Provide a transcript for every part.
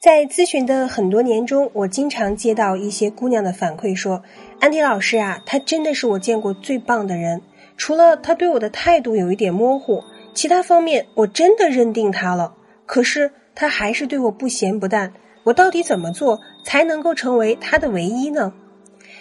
在咨询的很多年中，我经常接到一些姑娘的反馈说：“安迪老师啊，他真的是我见过最棒的人。除了他对我的态度有一点模糊，其他方面我真的认定他了。可是他还是对我不咸不淡。我到底怎么做才能够成为他的唯一呢？”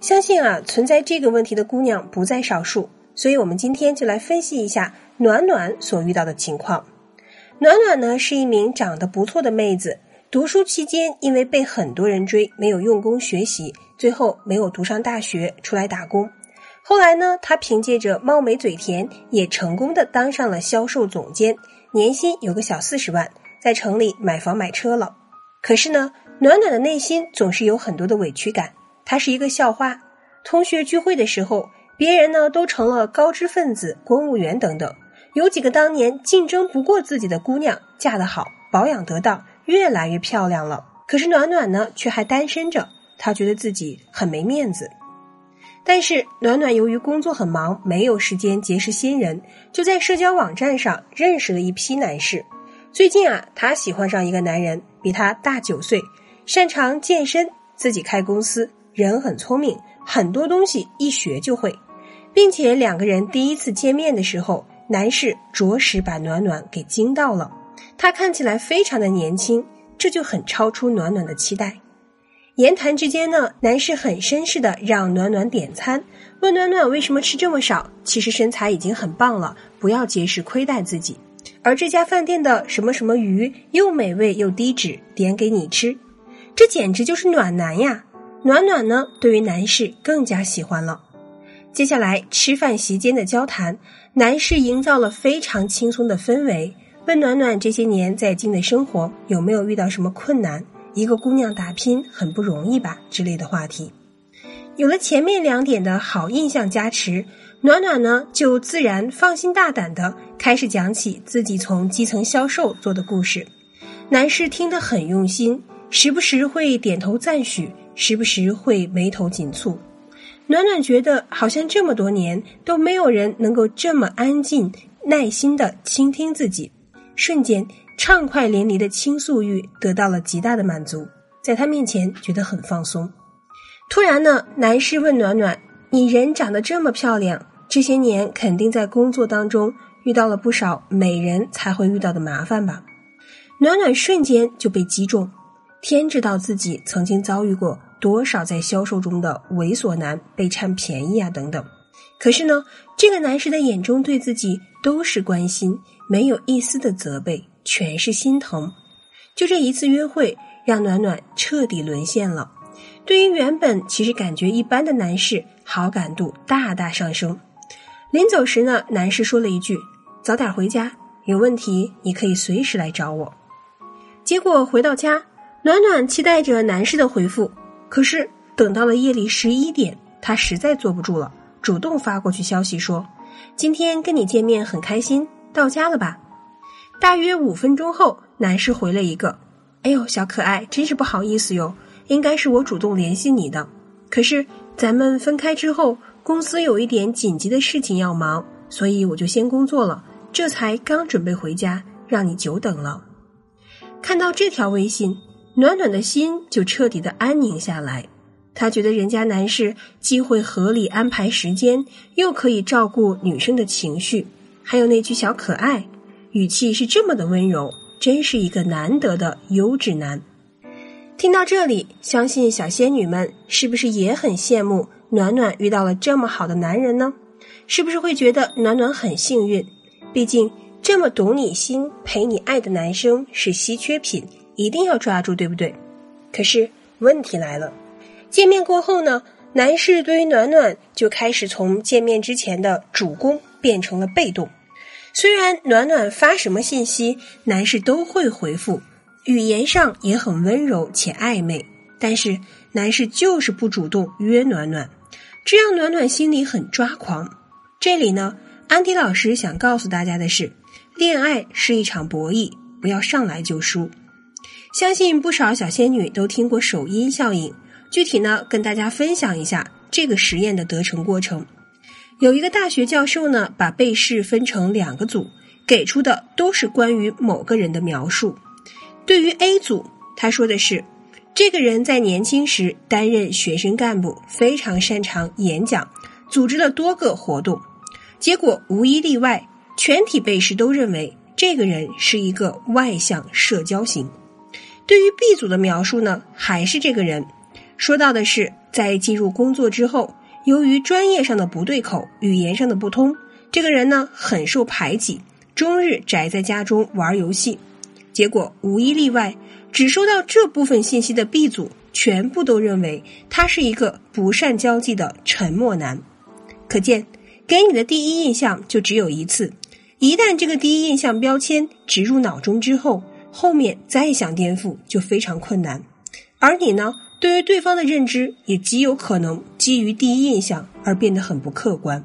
相信啊，存在这个问题的姑娘不在少数。所以我们今天就来分析一下暖暖所遇到的情况。暖暖呢是一名长得不错的妹子。读书期间，因为被很多人追，没有用功学习，最后没有读上大学，出来打工。后来呢，他凭借着貌美嘴甜，也成功的当上了销售总监，年薪有个小四十万，在城里买房买车了。可是呢，暖暖的内心总是有很多的委屈感。她是一个校花，同学聚会的时候，别人呢都成了高知分子、公务员等等，有几个当年竞争不过自己的姑娘，嫁得好，保养得当。越来越漂亮了，可是暖暖呢，却还单身着。她觉得自己很没面子。但是暖暖由于工作很忙，没有时间结识新人，就在社交网站上认识了一批男士。最近啊，她喜欢上一个男人，比她大九岁，擅长健身，自己开公司，人很聪明，很多东西一学就会，并且两个人第一次见面的时候，男士着实把暖暖给惊到了。他看起来非常的年轻，这就很超出暖暖的期待。言谈之间呢，男士很绅士的让暖暖点餐，问暖暖为什么吃这么少，其实身材已经很棒了，不要节食亏待自己。而这家饭店的什么什么鱼又美味又低脂，点给你吃，这简直就是暖男呀！暖暖呢，对于男士更加喜欢了。接下来吃饭席间的交谈，男士营造了非常轻松的氛围。问暖暖这些年在京的生活有没有遇到什么困难？一个姑娘打拼很不容易吧之类的话题。有了前面两点的好印象加持，暖暖呢就自然放心大胆的开始讲起自己从基层销售做的故事。男士听得很用心，时不时会点头赞许，时不时会眉头紧蹙。暖暖觉得好像这么多年都没有人能够这么安静、耐心的倾听自己。瞬间，畅快淋漓的倾诉欲得到了极大的满足，在他面前觉得很放松。突然呢，男士问暖暖：“你人长得这么漂亮，这些年肯定在工作当中遇到了不少美人才会遇到的麻烦吧？”暖暖瞬间就被击中，天知道自己曾经遭遇过多少在销售中的猥琐男被占便宜啊等等。可是呢，这个男士的眼中对自己都是关心。没有一丝的责备，全是心疼。就这一次约会，让暖暖彻底沦陷了。对于原本其实感觉一般的男士，好感度大大上升。临走时呢，男士说了一句：“早点回家，有问题你可以随时来找我。”结果回到家，暖暖期待着男士的回复，可是等到了夜里十一点，他实在坐不住了，主动发过去消息说：“今天跟你见面很开心。”到家了吧？大约五分钟后，男士回了一个：“哎呦，小可爱，真是不好意思哟，应该是我主动联系你的。可是咱们分开之后，公司有一点紧急的事情要忙，所以我就先工作了，这才刚准备回家，让你久等了。”看到这条微信，暖暖的心就彻底的安宁下来。他觉得人家男士既会合理安排时间，又可以照顾女生的情绪。还有那句小可爱，语气是这么的温柔，真是一个难得的优质男。听到这里，相信小仙女们是不是也很羡慕暖暖遇到了这么好的男人呢？是不是会觉得暖暖很幸运？毕竟这么懂你心、陪你爱的男生是稀缺品，一定要抓住，对不对？可是问题来了，见面过后呢，男士对于暖暖就开始从见面之前的主攻变成了被动。虽然暖暖发什么信息，男士都会回复，语言上也很温柔且暧昧，但是男士就是不主动约暖暖，这让暖暖心里很抓狂。这里呢，安迪老师想告诉大家的是，恋爱是一场博弈，不要上来就输。相信不少小仙女都听过首因效应，具体呢，跟大家分享一下这个实验的得成过程。有一个大学教授呢，把被试分成两个组，给出的都是关于某个人的描述。对于 A 组，他说的是，这个人在年轻时担任学生干部，非常擅长演讲，组织了多个活动，结果无一例外，全体被试都认为这个人是一个外向社交型。对于 B 组的描述呢，还是这个人说到的是，在进入工作之后，由于专业上的不对口，语言上的不通，这个人呢很受排挤，终日宅在家中玩游戏。结果无一例外，只收到这部分信息的 B 组全部都认为他是一个不善交际的沉默男。可见，给你的第一印象就只有一次，一旦这个第一印象标签植入脑中之后。后面再想颠覆就非常困难，而你呢，对于对方的认知也极有可能基于第一印象而变得很不客观。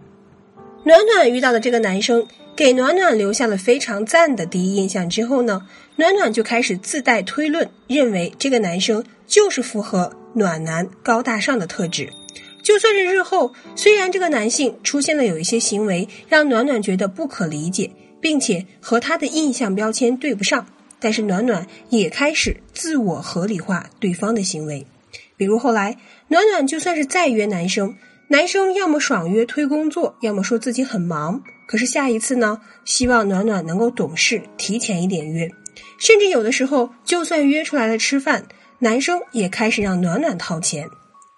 暖暖遇到的这个男生给暖暖留下了非常赞的第一印象之后呢，暖暖就开始自带推论，认为这个男生就是符合暖男高大上的特质。就算是日后虽然这个男性出现了有一些行为让暖暖觉得不可理解，并且和他的印象标签对不上。但是暖暖也开始自我合理化对方的行为，比如后来暖暖就算是再约男生，男生要么爽约推工作，要么说自己很忙。可是下一次呢，希望暖暖能够懂事，提前一点约。甚至有的时候，就算约出来了吃饭，男生也开始让暖暖掏钱。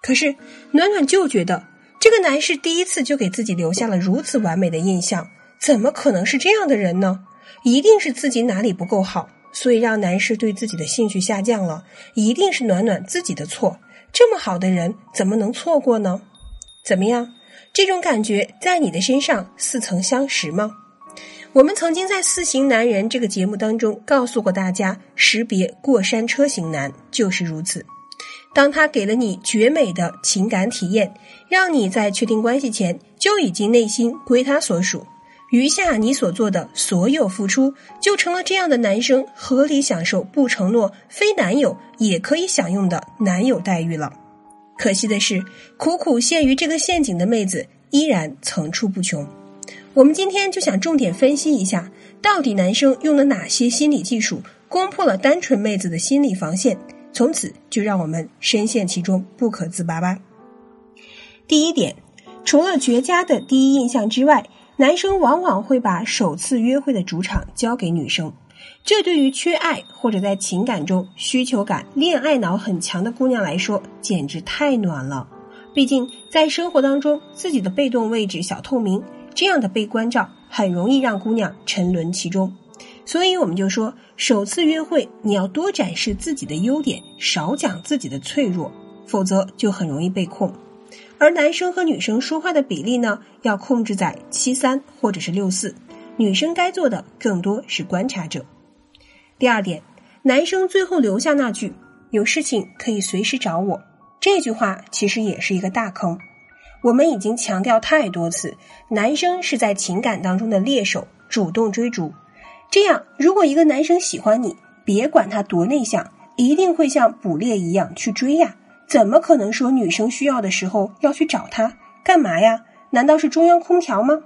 可是暖暖就觉得这个男士第一次就给自己留下了如此完美的印象，怎么可能是这样的人呢？一定是自己哪里不够好。所以让男士对自己的兴趣下降了，一定是暖暖自己的错。这么好的人怎么能错过呢？怎么样？这种感觉在你的身上似曾相识吗？我们曾经在《四型男人》这个节目当中告诉过大家，识别过山车型男就是如此。当他给了你绝美的情感体验，让你在确定关系前就已经内心归他所属。余下你所做的所有付出，就成了这样的男生合理享受不承诺非男友也可以享用的男友待遇了。可惜的是，苦苦陷于这个陷阱的妹子依然层出不穷。我们今天就想重点分析一下，到底男生用了哪些心理技术攻破了单纯妹子的心理防线，从此就让我们深陷其中不可自拔吧。第一点，除了绝佳的第一印象之外。男生往往会把首次约会的主场交给女生，这对于缺爱或者在情感中需求感、恋爱脑很强的姑娘来说，简直太暖了。毕竟在生活当中，自己的被动位置小透明，这样的被关照很容易让姑娘沉沦其中。所以我们就说，首次约会你要多展示自己的优点，少讲自己的脆弱，否则就很容易被控。而男生和女生说话的比例呢，要控制在七三或者是六四，女生该做的更多是观察者。第二点，男生最后留下那句“有事情可以随时找我”，这句话其实也是一个大坑。我们已经强调太多次，男生是在情感当中的猎手，主动追逐。这样，如果一个男生喜欢你，别管他多内向，一定会像捕猎一样去追呀。怎么可能说女生需要的时候要去找他干嘛呀？难道是中央空调吗？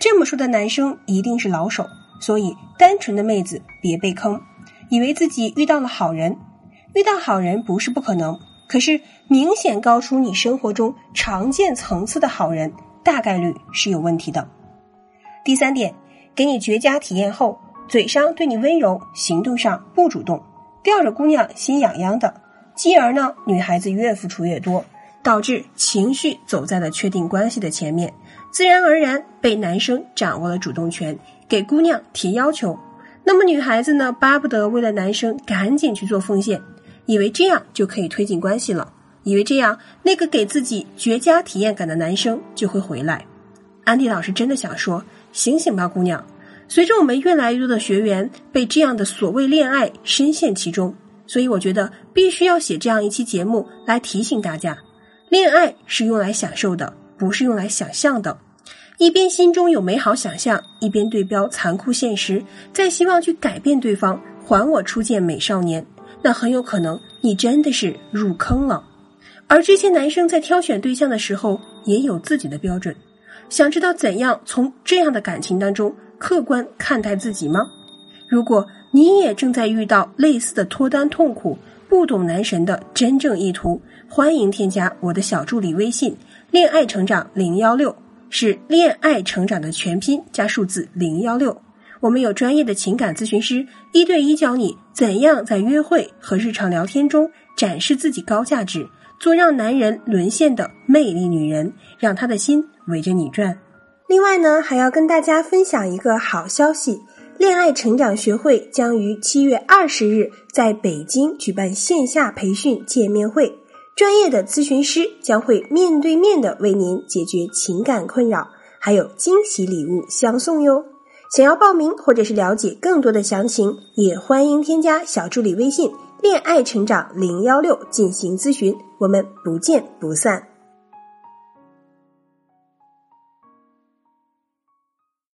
这么说的男生一定是老手，所以单纯的妹子别被坑，以为自己遇到了好人。遇到好人不是不可能，可是明显高出你生活中常见层次的好人，大概率是有问题的。第三点，给你绝佳体验后，嘴上对你温柔，行动上不主动，吊着姑娘心痒痒的。继而呢，女孩子越付出越多，导致情绪走在了确定关系的前面，自然而然被男生掌握了主动权，给姑娘提要求。那么女孩子呢，巴不得为了男生赶紧去做奉献，以为这样就可以推进关系了，以为这样那个给自己绝佳体验感的男生就会回来。安迪老师真的想说，醒醒吧，姑娘！随着我们越来越多的学员被这样的所谓恋爱深陷其中。所以我觉得必须要写这样一期节目来提醒大家，恋爱是用来享受的，不是用来想象的。一边心中有美好想象，一边对标残酷现实，再希望去改变对方，还我初见美少年，那很有可能你真的是入坑了。而这些男生在挑选对象的时候也有自己的标准，想知道怎样从这样的感情当中客观看待自己吗？如果你也正在遇到类似的脱单痛苦，不懂男神的真正意图，欢迎添加我的小助理微信“恋爱成长零幺六”，是恋爱成长的全拼加数字零幺六。我们有专业的情感咨询师，一对一教你怎样在约会和日常聊天中展示自己高价值，做让男人沦陷的魅力女人，让他的心围着你转。另外呢，还要跟大家分享一个好消息：恋爱成长学会将于七月二十日在北京举办线下培训见面会，专业的咨询师将会面对面的为您解决情感困扰，还有惊喜礼物相送哟。想要报名或者是了解更多的详情，也欢迎添加小助理微信“恋爱成长零幺六”进行咨询，我们不见不散。